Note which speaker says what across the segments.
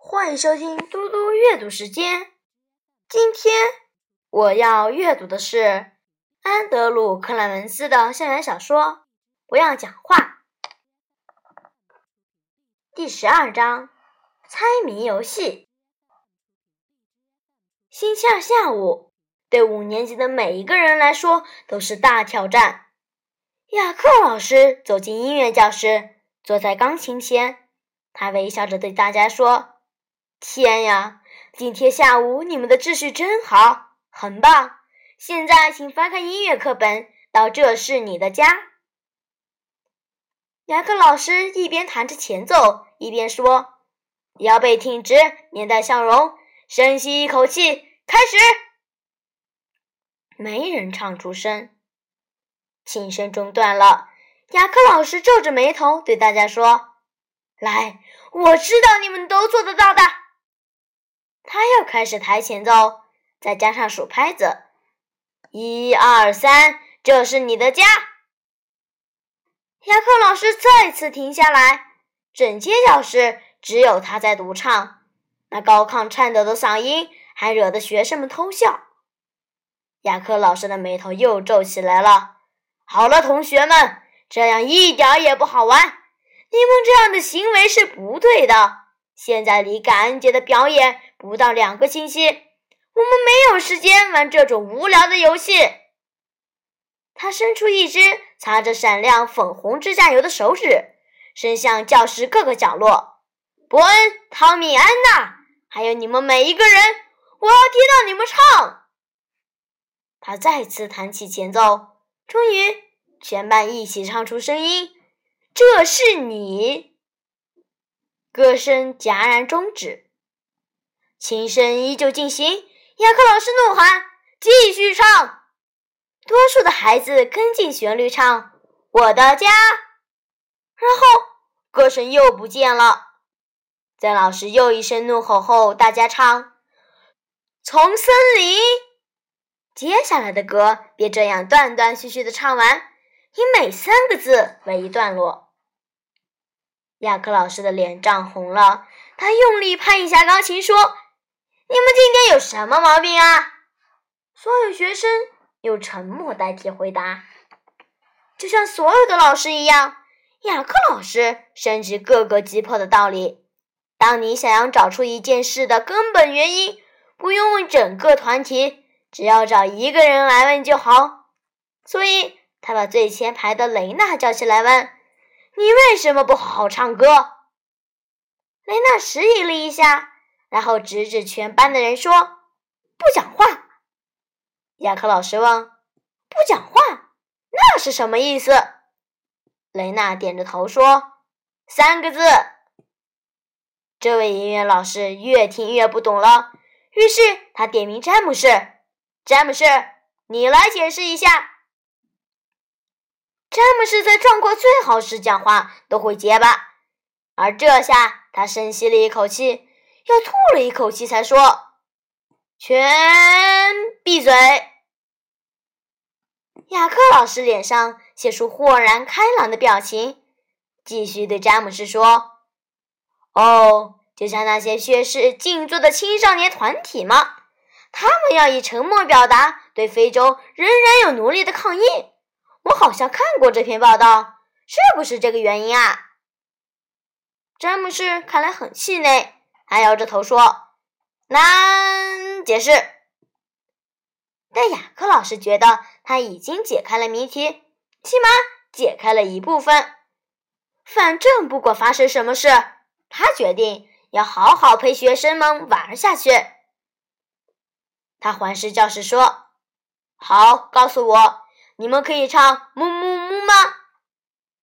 Speaker 1: 欢迎收听嘟嘟阅读时间。今天我要阅读的是安德鲁·克莱文斯的校园小说《不要讲话》第十二章：猜谜游戏。星期二下午，对五年级的每一个人来说都是大挑战。雅克老师走进音乐教室，坐在钢琴前，他微笑着对大家说。天呀！今天下午你们的秩序真好，很棒。现在请翻开音乐课本，到这是你的家。雅克老师一边弹着前奏，一边说：“腰背挺直，面带笑容，深吸一口气，开始。”没人唱出声，琴声中断了。雅克老师皱着眉头对大家说：“来，我知道你们都做得到的。”他又开始抬前奏，再加上数拍子，一二三，这是你的家。雅克老师再次停下来，整间教室只有他在独唱，那高亢颤抖的嗓音还惹得学生们偷笑。雅克老师的眉头又皱起来了。好了，同学们，这样一点也不好玩，你们这样的行为是不对的。现在离感恩节的表演。不到两个星期，我们没有时间玩这种无聊的游戏。他伸出一只擦着闪亮粉红指甲油的手指，伸向教室各个角落。伯恩、汤米、安娜，还有你们每一个人，我要听到你们唱。他再次弹起前奏，终于，全班一起唱出声音：“这是你。”歌声戛然终止。琴声依旧进行，雅克老师怒喊：“继续唱！”多数的孩子跟进旋律唱：“我的家。”然后歌声又不见了。在老师又一声怒吼后，大家唱：“从森林。”接下来的歌便这样断断续续的唱完，以每三个字为一段落。雅克老师的脸涨红了，他用力拍一下钢琴，说。你们今天有什么毛病啊？所有学生用沉默代替回答，就像所有的老师一样。雅克老师深知各个击破的道理：当你想要找出一件事的根本原因，不用问整个团体，只要找一个人来问就好。所以，他把最前排的雷娜叫起来问：“你为什么不好好唱歌？”雷娜迟疑了一下。然后指指全班的人说：“不讲话。”雅克老师问：“不讲话，那是什么意思？”雷娜点着头说：“三个字。”这位音乐老师越听越不懂了，于是他点名詹姆士：“詹姆士，你来解释一下。”詹姆士在状况最好时讲话都会结巴，而这下他深吸了一口气。又吐了一口气，才说：“全闭嘴。”雅克老师脸上写出豁然开朗的表情，继续对詹姆斯说：“哦，就像那些学识静坐的青少年团体吗？他们要以沉默表达对非洲仍然有奴隶的抗议。我好像看过这篇报道，是不是这个原因啊？”詹姆斯看来很气馁。他摇着头说：“难解释。”但雅克老师觉得他已经解开了谜题，起码解开了一部分。反正不管发生什么事，他决定要好好陪学生们玩下去。他环视教室说：“好，告诉我，你们可以唱《木木木》吗？”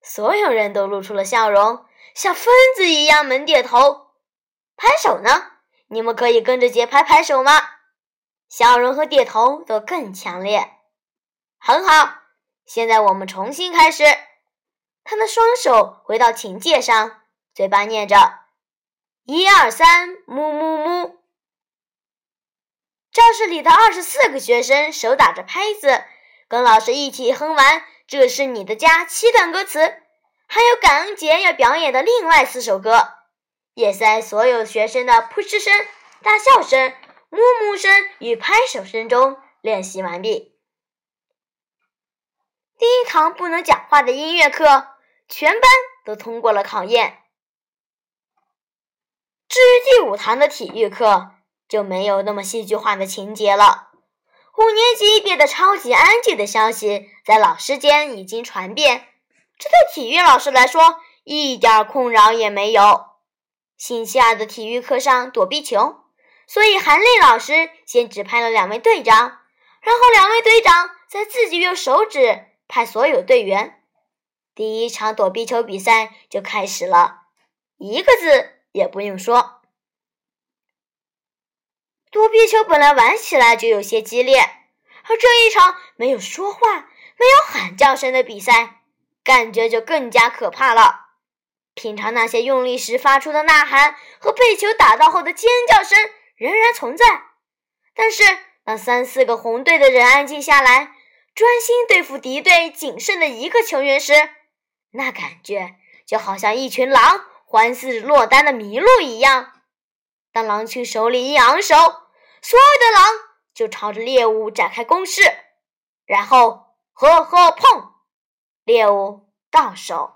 Speaker 1: 所有人都露出了笑容，像疯子一样猛点头。拍手呢？你们可以跟着节拍拍手吗？笑容和点头都更强烈。很好，现在我们重新开始。他的双手回到琴键上，嘴巴念着“一二三，木木木”。教室里的二十四个学生手打着拍子，跟老师一起哼完“这是你的家”七段歌词，还有感恩节要表演的另外四首歌。也在所有学生的扑哧声、大笑声、木木声与拍手声中练习完毕。第一堂不能讲话的音乐课，全班都通过了考验。至于第五堂的体育课，就没有那么戏剧化的情节了。五年级变得超级安静的消息在老师间已经传遍，这对体育老师来说一点困扰也没有。星期二的体育课上躲避球，所以韩丽老师先指派了两位队长，然后两位队长再自己用手指派所有队员。第一场躲避球比赛就开始了，一个字也不用说。躲避球本来玩起来就有些激烈，而这一场没有说话、没有喊叫声的比赛，感觉就更加可怕了。平常那些用力时发出的呐喊和被球打到后的尖叫声仍然存在，但是当三四个红队的人安静下来，专心对付敌对仅剩的一个球员时，那感觉就好像一群狼环视落单的麋鹿一样。当狼群手里一昂首，所有的狼就朝着猎物展开攻势，然后呵呵碰，猎物到手。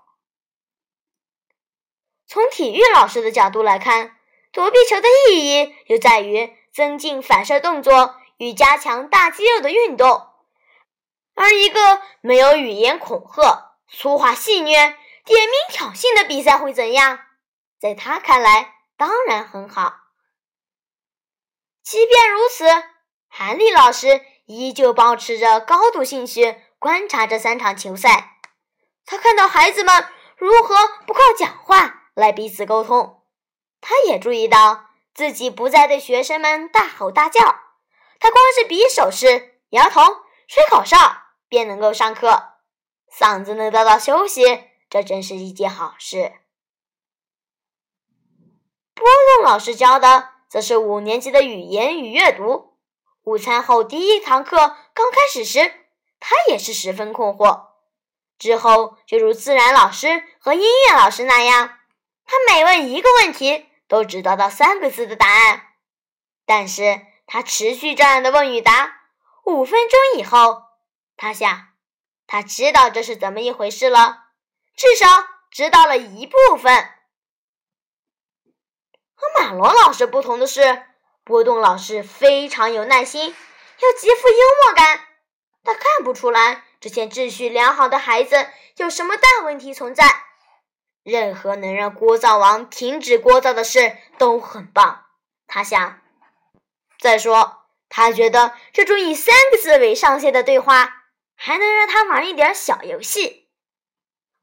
Speaker 1: 从体育老师的角度来看，躲避球的意义又在于增进反射动作与加强大肌肉的运动。而一个没有语言恐吓、粗话戏谑、点名挑衅的比赛会怎样？在他看来，当然很好。即便如此，韩立老师依旧保持着高度兴趣观察这三场球赛。他看到孩子们如何不靠讲话。来彼此沟通，他也注意到自己不再对学生们大吼大叫，他光是比手势、摇头、吹口哨便能够上课，嗓子能得到休息，这真是一件好事。波动老师教的则是五年级的语言与阅读。午餐后第一堂课刚开始时，他也是十分困惑，之后就如自然老师和音乐老师那样。他每问一个问题，都只得到三个字的答案。但是他持续这样的问与答，五分钟以后，他想，他知道这是怎么一回事了，至少知道了一部分。和马罗老师不同的是，波动老师非常有耐心，又极富幽默感。他看不出来这些秩序良好的孩子有什么大问题存在。任何能让聒噪王停止聒噪的事都很棒，他想。再说，他觉得这种以三个字为上限的对话，还能让他玩一点小游戏。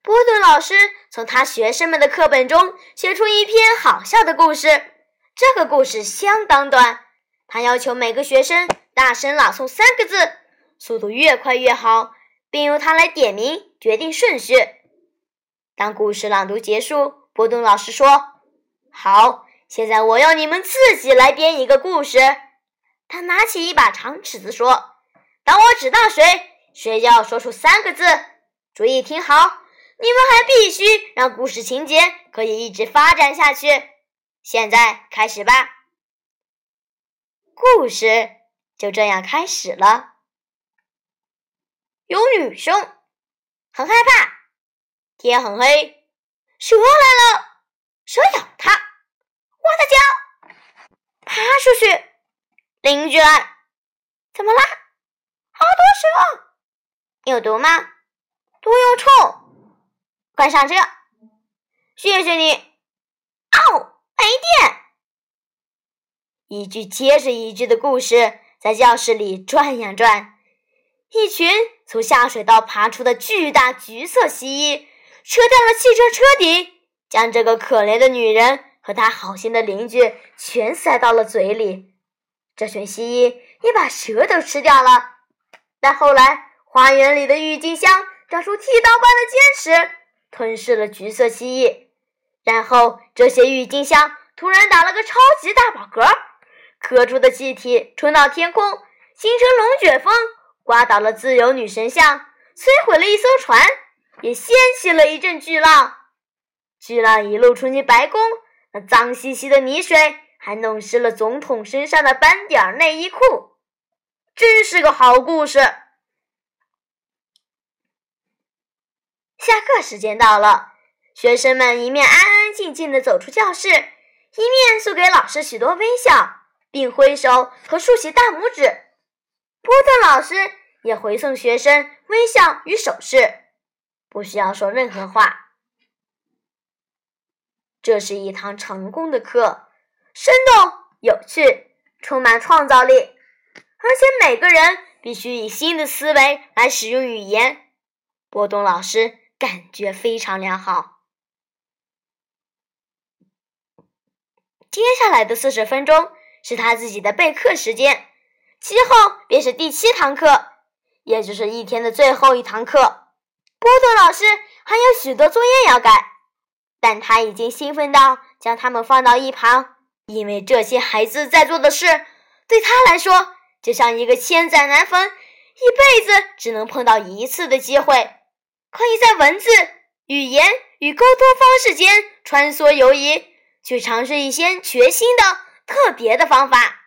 Speaker 1: 波顿老师从他学生们的课本中写出一篇好笑的故事，这个故事相当短。他要求每个学生大声朗诵三个字，速度越快越好，并由他来点名决定顺序。当故事朗读结束，波顿老师说：“好，现在我要你们自己来编一个故事。”他拿起一把长尺子说：“当我指到谁，谁就要说出三个字。注意听好，你们还必须让故事情节可以一直发展下去。现在开始吧。”故事就这样开始了。有女生很害怕。天很黑，蛇来了，蛇咬她，我的脚，爬出去。邻居来，怎么啦？好多蛇，有毒吗？毒又臭，快上车！谢谢你。哦，没电。一句接着一句的故事在教室里转呀转。一群从下水道爬出的巨大橘色蜥蜴。扯掉了汽车车顶，将这个可怜的女人和她好心的邻居全塞到了嘴里。这群蜥蜴也把蛇都吃掉了。但后来，花园里的郁金香长出剃刀般的尖齿，吞噬了橘色蜥蜴。然后，这些郁金香突然打了个超级大饱嗝，咳出的气体冲到天空，形成龙卷风，刮倒了自由女神像，摧毁了一艘船。也掀起了一阵巨浪，巨浪一路冲进白宫，那脏兮兮的泥水还弄湿了总统身上的斑点内衣裤，真是个好故事。下课时间到了，学生们一面安安静静的走出教室，一面送给老师许多微笑，并挥手和竖起大拇指。波特老师也回送学生微笑与手势，不需要说任何话。这是一堂成功的课，生动有趣，充满创造力，而且每个人必须以新的思维来使用语言。波动老师。感觉非常良好。接下来的四十分钟是他自己的备课时间，其后便是第七堂课，也就是一天的最后一堂课。波特老师还有许多作业要改，但他已经兴奋到将它们放到一旁，因为这些孩子在做的事对他来说就像一个千载难逢、一辈子只能碰到一次的机会。可以在文字、语言与沟通方式间穿梭游移，去尝试一些全新的、特别的方法。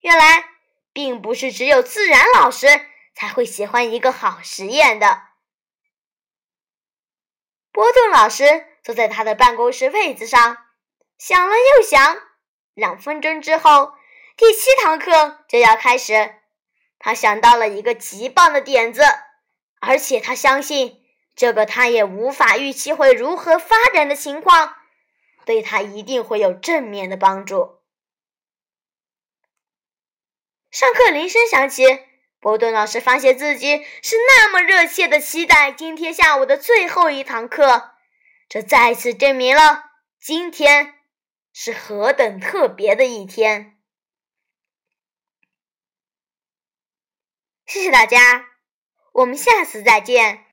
Speaker 1: 原来，并不是只有自然老师才会喜欢一个好实验的。波顿老师坐在他的办公室位子上，想了又想。两分钟之后，第七堂课就要开始。他想到了一个极棒的点子，而且他相信。这个他也无法预期会如何发展的情况，对他一定会有正面的帮助。上课铃声响起，波顿老师发现自己是那么热切的期待今天下午的最后一堂课，这再次证明了今天是何等特别的一天。谢谢大家，我们下次再见。